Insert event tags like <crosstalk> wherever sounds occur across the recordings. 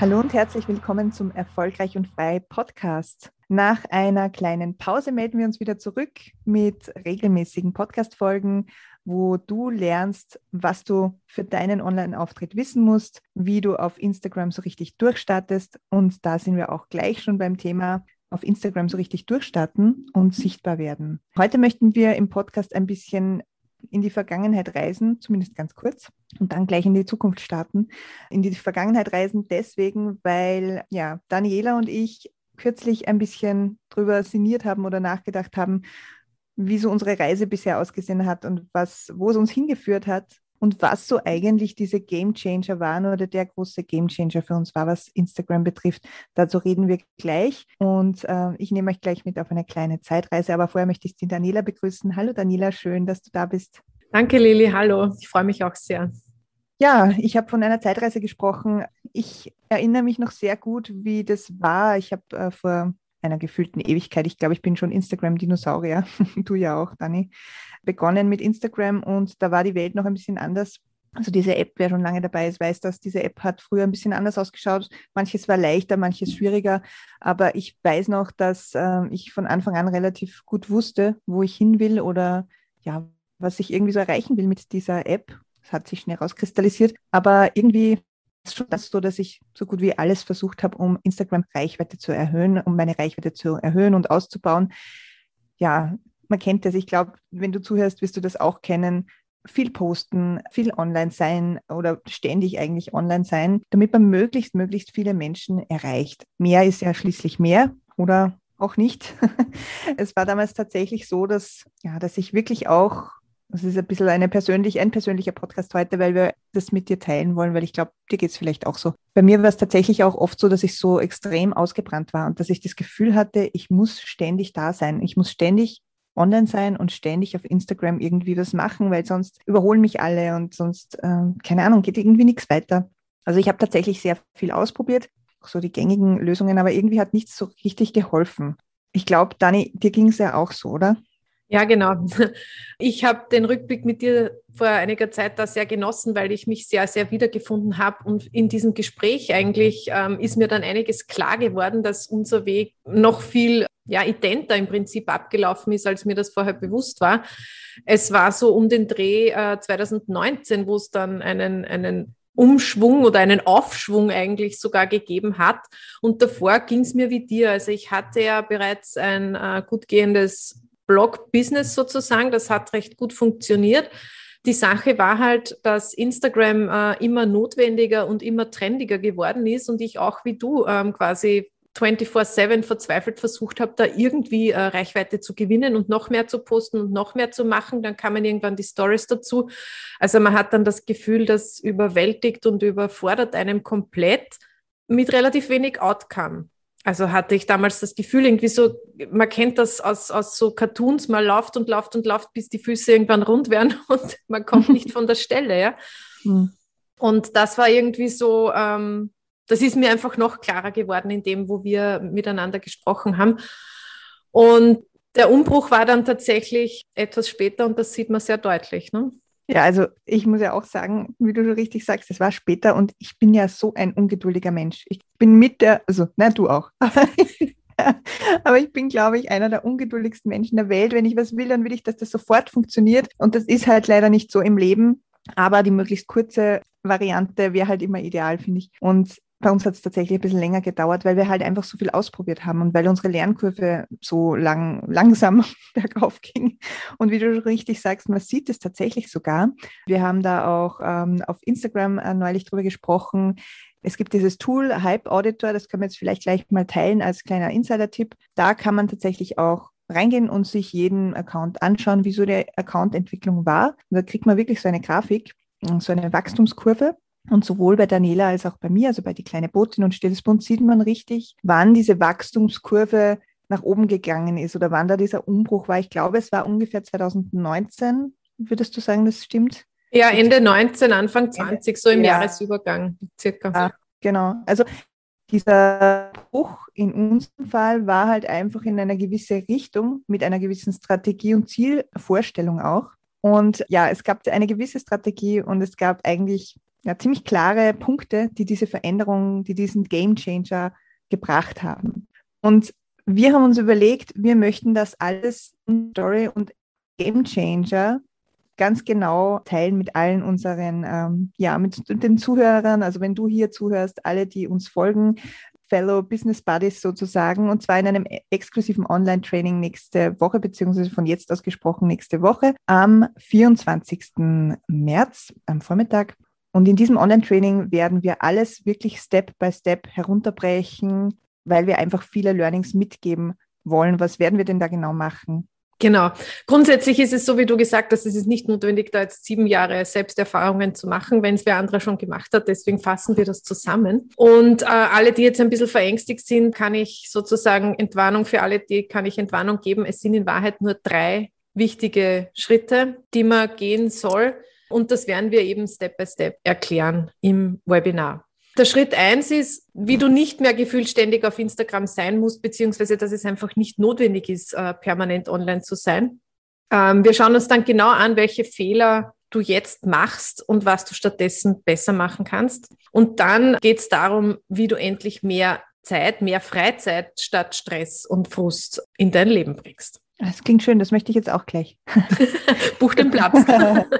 Hallo und herzlich willkommen zum Erfolgreich und Frei Podcast. Nach einer kleinen Pause melden wir uns wieder zurück mit regelmäßigen Podcast-Folgen, wo du lernst, was du für deinen Online-Auftritt wissen musst, wie du auf Instagram so richtig durchstartest. Und da sind wir auch gleich schon beim Thema auf Instagram so richtig durchstarten und sichtbar werden. Heute möchten wir im Podcast ein bisschen in die Vergangenheit reisen, zumindest ganz kurz, und dann gleich in die Zukunft starten. In die Vergangenheit reisen deswegen, weil ja, Daniela und ich kürzlich ein bisschen drüber sinniert haben oder nachgedacht haben, wie so unsere Reise bisher ausgesehen hat und was, wo es uns hingeführt hat und was so eigentlich diese Game Changer waren oder der große Game Changer für uns war, was Instagram betrifft. Dazu reden wir gleich und äh, ich nehme euch gleich mit auf eine kleine Zeitreise. Aber vorher möchte ich die Daniela begrüßen. Hallo Daniela, schön, dass du da bist. Danke Lili, hallo. Ich freue mich auch sehr. Ja, ich habe von einer Zeitreise gesprochen. Ich erinnere mich noch sehr gut, wie das war. Ich habe äh, vor einer gefühlten Ewigkeit. Ich glaube, ich bin schon Instagram-Dinosaurier. <laughs> du ja auch, Dani. Begonnen mit Instagram und da war die Welt noch ein bisschen anders. Also diese App, wer schon lange dabei ist, weiß dass Diese App hat früher ein bisschen anders ausgeschaut. Manches war leichter, manches schwieriger. Aber ich weiß noch, dass äh, ich von Anfang an relativ gut wusste, wo ich hin will oder ja, was ich irgendwie so erreichen will mit dieser App. Das hat sich schnell rauskristallisiert. Aber irgendwie schon das so, dass ich so gut wie alles versucht habe, um Instagram Reichweite zu erhöhen, um meine Reichweite zu erhöhen und auszubauen. Ja, man kennt das. Ich glaube, wenn du zuhörst, wirst du das auch kennen. Viel posten, viel online sein oder ständig eigentlich online sein, damit man möglichst, möglichst viele Menschen erreicht. Mehr ist ja schließlich mehr oder auch nicht. <laughs> es war damals tatsächlich so, dass, ja, dass ich wirklich auch das ist ein bisschen eine persönlich, ein persönlicher Podcast heute, weil wir das mit dir teilen wollen, weil ich glaube, dir geht es vielleicht auch so. Bei mir war es tatsächlich auch oft so, dass ich so extrem ausgebrannt war und dass ich das Gefühl hatte, ich muss ständig da sein. Ich muss ständig online sein und ständig auf Instagram irgendwie was machen, weil sonst überholen mich alle und sonst, äh, keine Ahnung, geht irgendwie nichts weiter. Also ich habe tatsächlich sehr viel ausprobiert, so die gängigen Lösungen, aber irgendwie hat nichts so richtig geholfen. Ich glaube, Dani, dir ging es ja auch so, oder? Ja, genau. <laughs> Ich habe den Rückblick mit dir vor einiger Zeit da sehr genossen, weil ich mich sehr, sehr wiedergefunden habe. Und in diesem Gespräch eigentlich ähm, ist mir dann einiges klar geworden, dass unser Weg noch viel ja, identer im Prinzip abgelaufen ist, als mir das vorher bewusst war. Es war so um den Dreh äh, 2019, wo es dann einen, einen Umschwung oder einen Aufschwung eigentlich sogar gegeben hat. Und davor ging es mir wie dir. Also ich hatte ja bereits ein äh, gut gehendes Blog-Business sozusagen. Das hat recht gut funktioniert. Die Sache war halt, dass Instagram äh, immer notwendiger und immer trendiger geworden ist und ich auch wie du ähm, quasi 24-7 verzweifelt versucht habe, da irgendwie äh, Reichweite zu gewinnen und noch mehr zu posten und noch mehr zu machen. Dann kamen irgendwann die Stories dazu. Also man hat dann das Gefühl, das überwältigt und überfordert einem komplett mit relativ wenig Outcome. Also hatte ich damals das Gefühl, irgendwie so, man kennt das aus, aus so Cartoons, man läuft und läuft und läuft, bis die Füße irgendwann rund werden <laughs> und man kommt nicht von der Stelle, ja. Mhm. Und das war irgendwie so, ähm, das ist mir einfach noch klarer geworden in dem, wo wir miteinander gesprochen haben. Und der Umbruch war dann tatsächlich etwas später und das sieht man sehr deutlich. Ne? Ja, also ich muss ja auch sagen, wie du schon richtig sagst, es war später und ich bin ja so ein ungeduldiger Mensch. Ich bin mit der, also, nein, du auch. <laughs> Aber ich bin, glaube ich, einer der ungeduldigsten Menschen der Welt. Wenn ich was will, dann will ich, dass das sofort funktioniert. Und das ist halt leider nicht so im Leben. Aber die möglichst kurze Variante wäre halt immer ideal, finde ich. Und bei uns hat es tatsächlich ein bisschen länger gedauert, weil wir halt einfach so viel ausprobiert haben und weil unsere Lernkurve so lang, langsam <laughs> bergauf ging. Und wie du richtig sagst, man sieht es tatsächlich sogar. Wir haben da auch ähm, auf Instagram äh, neulich drüber gesprochen. Es gibt dieses Tool Hype Auditor, das können wir jetzt vielleicht gleich mal teilen als kleiner Insider-Tipp. Da kann man tatsächlich auch reingehen und sich jeden Account anschauen, wie so die Account-Entwicklung war. Und da kriegt man wirklich so eine Grafik, so eine Wachstumskurve Und sowohl bei Daniela als auch bei mir, also bei die kleine Botin und Stilles Bund, sieht man richtig, wann diese Wachstumskurve nach oben gegangen ist oder wann da dieser Umbruch war. Ich glaube, es war ungefähr 2019. Würdest du sagen, das stimmt? Ja, Ende 19, Anfang 20, so im ja. Jahresübergang circa. Ja, genau. Also dieser Bruch in unserem Fall war halt einfach in einer gewissen Richtung mit einer gewissen Strategie und Zielvorstellung auch. Und ja, es gab eine gewisse Strategie und es gab eigentlich ja, ziemlich klare Punkte, die diese Veränderung, die diesen Game Changer gebracht haben. Und wir haben uns überlegt, wir möchten das alles Story und Game Changer ganz genau teilen mit allen unseren, ähm, ja, mit den Zuhörern. Also wenn du hier zuhörst, alle, die uns folgen, Fellow Business Buddies sozusagen, und zwar in einem exklusiven Online-Training nächste Woche, beziehungsweise von jetzt aus gesprochen nächste Woche, am 24. März am Vormittag. Und in diesem Online-Training werden wir alles wirklich Step by Step herunterbrechen, weil wir einfach viele Learnings mitgeben wollen. Was werden wir denn da genau machen? Genau. Grundsätzlich ist es so, wie du gesagt hast, es ist nicht notwendig, da jetzt sieben Jahre Selbsterfahrungen zu machen, wenn es wer andere schon gemacht hat. Deswegen fassen wir das zusammen. Und äh, alle, die jetzt ein bisschen verängstigt sind, kann ich sozusagen Entwarnung für alle, die kann ich Entwarnung geben. Es sind in Wahrheit nur drei wichtige Schritte, die man gehen soll. Und das werden wir eben Step by Step erklären im Webinar. Der Schritt eins ist, wie du nicht mehr gefühlt ständig auf Instagram sein musst, beziehungsweise dass es einfach nicht notwendig ist, äh, permanent online zu sein. Ähm, wir schauen uns dann genau an, welche Fehler du jetzt machst und was du stattdessen besser machen kannst. Und dann geht es darum, wie du endlich mehr Zeit, mehr Freizeit statt Stress und Frust in dein Leben bringst. Das klingt schön, das möchte ich jetzt auch gleich. <laughs> Buch den Platz.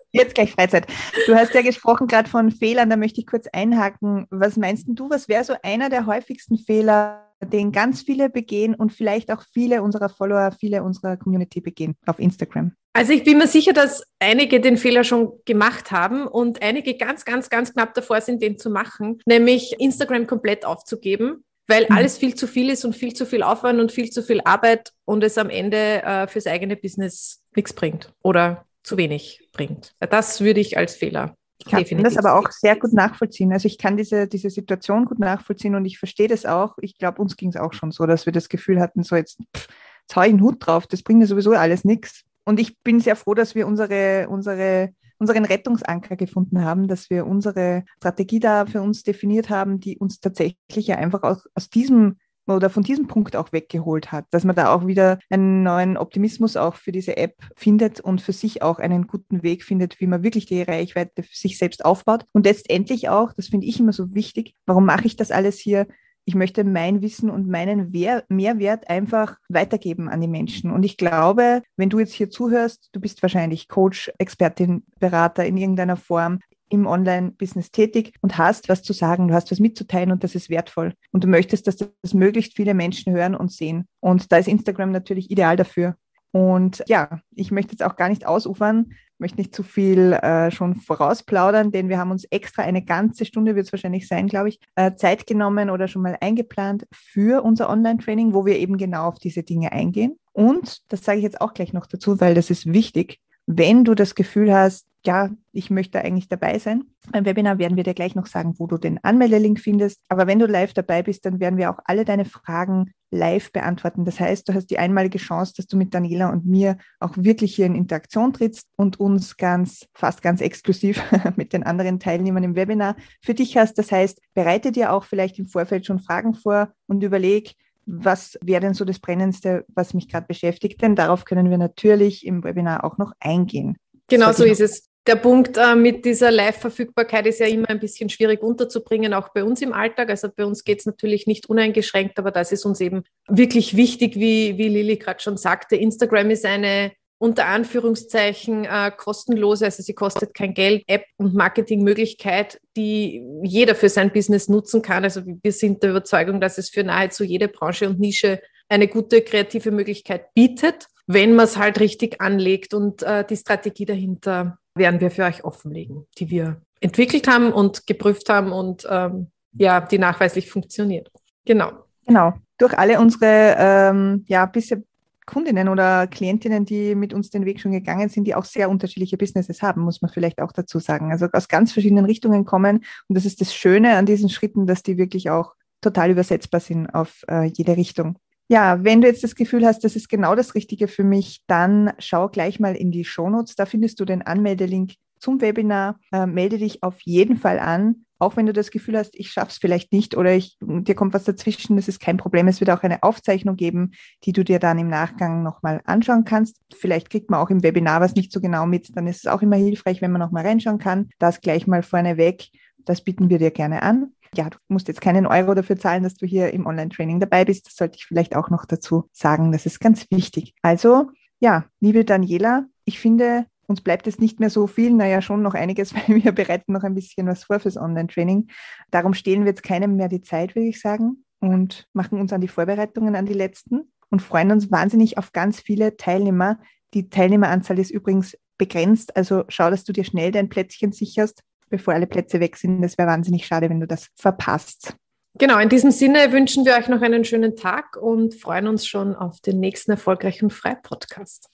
<laughs> jetzt gleich Freizeit. Du hast ja gesprochen gerade von Fehlern, da möchte ich kurz einhaken. Was meinst du, was wäre so einer der häufigsten Fehler, den ganz viele begehen und vielleicht auch viele unserer Follower, viele unserer Community begehen auf Instagram? Also ich bin mir sicher, dass einige den Fehler schon gemacht haben und einige ganz, ganz, ganz knapp davor sind, den zu machen, nämlich Instagram komplett aufzugeben weil mhm. alles viel zu viel ist und viel zu viel Aufwand und viel zu viel Arbeit und es am Ende äh, fürs eigene Business nichts bringt oder zu wenig bringt. Das würde ich als Fehler. Ich kann Definitiv. das aber auch sehr gut nachvollziehen. Also ich kann diese, diese Situation gut nachvollziehen und ich verstehe das auch. Ich glaube, uns ging es auch schon so, dass wir das Gefühl hatten, so jetzt, pff, jetzt hau ich einen Hut drauf, das bringt ja sowieso alles nichts. Und ich bin sehr froh, dass wir unsere, unsere unseren Rettungsanker gefunden haben, dass wir unsere Strategie da für uns definiert haben, die uns tatsächlich ja einfach aus, aus diesem oder von diesem Punkt auch weggeholt hat, dass man da auch wieder einen neuen Optimismus auch für diese App findet und für sich auch einen guten Weg findet, wie man wirklich die Reichweite für sich selbst aufbaut. Und letztendlich auch, das finde ich immer so wichtig, warum mache ich das alles hier? Ich möchte mein Wissen und meinen Mehrwert einfach weitergeben an die Menschen. Und ich glaube, wenn du jetzt hier zuhörst, du bist wahrscheinlich Coach, Expertin, Berater in irgendeiner Form im Online-Business tätig und hast was zu sagen, du hast was mitzuteilen und das ist wertvoll. Und du möchtest, dass das möglichst viele Menschen hören und sehen. Und da ist Instagram natürlich ideal dafür. Und ja, ich möchte jetzt auch gar nicht ausufern, möchte nicht zu viel äh, schon vorausplaudern, denn wir haben uns extra eine ganze Stunde, wird es wahrscheinlich sein, glaube ich, äh, Zeit genommen oder schon mal eingeplant für unser Online-Training, wo wir eben genau auf diese Dinge eingehen. Und das sage ich jetzt auch gleich noch dazu, weil das ist wichtig. Wenn du das Gefühl hast, ja, ich möchte eigentlich dabei sein. Beim Webinar werden wir dir gleich noch sagen, wo du den Anmeldelink findest. Aber wenn du live dabei bist, dann werden wir auch alle deine Fragen live beantworten. Das heißt, du hast die einmalige Chance, dass du mit Daniela und mir auch wirklich hier in Interaktion trittst und uns ganz, fast ganz exklusiv <laughs> mit den anderen Teilnehmern im Webinar für dich hast. Das heißt, bereite dir auch vielleicht im Vorfeld schon Fragen vor und überleg, was wäre denn so das Brennendste, was mich gerade beschäftigt? Denn darauf können wir natürlich im Webinar auch noch eingehen. Genau so ist es. Der Punkt äh, mit dieser Live-Verfügbarkeit ist ja immer ein bisschen schwierig unterzubringen, auch bei uns im Alltag. Also bei uns geht es natürlich nicht uneingeschränkt, aber das ist uns eben wirklich wichtig, wie, wie Lili gerade schon sagte. Instagram ist eine unter Anführungszeichen äh, kostenlose, also sie kostet kein Geld, App und Marketingmöglichkeit, die jeder für sein Business nutzen kann. Also wir sind der Überzeugung, dass es für nahezu jede Branche und Nische eine gute kreative Möglichkeit bietet, wenn man es halt richtig anlegt und äh, die Strategie dahinter werden wir für euch offenlegen, die wir entwickelt haben und geprüft haben und ähm, ja, die nachweislich funktioniert. Genau. Genau. Durch alle unsere ähm, ja, bisher Kundinnen oder Klientinnen, die mit uns den Weg schon gegangen sind, die auch sehr unterschiedliche Businesses haben, muss man vielleicht auch dazu sagen. Also aus ganz verschiedenen Richtungen kommen. Und das ist das Schöne an diesen Schritten, dass die wirklich auch total übersetzbar sind auf äh, jede Richtung. Ja, wenn du jetzt das Gefühl hast, das ist genau das Richtige für mich, dann schau gleich mal in die Shownotes. Da findest du den Anmeldelink zum Webinar. Äh, melde dich auf jeden Fall an. Auch wenn du das Gefühl hast, ich schaffe es vielleicht nicht oder ich, dir kommt was dazwischen, das ist kein Problem. Es wird auch eine Aufzeichnung geben, die du dir dann im Nachgang nochmal anschauen kannst. Vielleicht kriegt man auch im Webinar was nicht so genau mit. Dann ist es auch immer hilfreich, wenn man nochmal reinschauen kann. Das gleich mal vorneweg. Das bieten wir dir gerne an ja, du musst jetzt keinen Euro dafür zahlen, dass du hier im Online-Training dabei bist. Das sollte ich vielleicht auch noch dazu sagen. Das ist ganz wichtig. Also, ja, liebe Daniela, ich finde, uns bleibt jetzt nicht mehr so viel, naja, schon noch einiges, <laughs> weil wir bereiten noch ein bisschen was vor fürs Online-Training. Darum stehlen wir jetzt keinem mehr die Zeit, würde ich sagen, und machen uns an die Vorbereitungen an die letzten und freuen uns wahnsinnig auf ganz viele Teilnehmer. Die Teilnehmeranzahl ist übrigens begrenzt, also schau, dass du dir schnell dein Plätzchen sicherst bevor alle Plätze weg sind. Das wäre wahnsinnig schade, wenn du das verpasst. Genau, in diesem Sinne wünschen wir euch noch einen schönen Tag und freuen uns schon auf den nächsten erfolgreichen Frei-Podcast.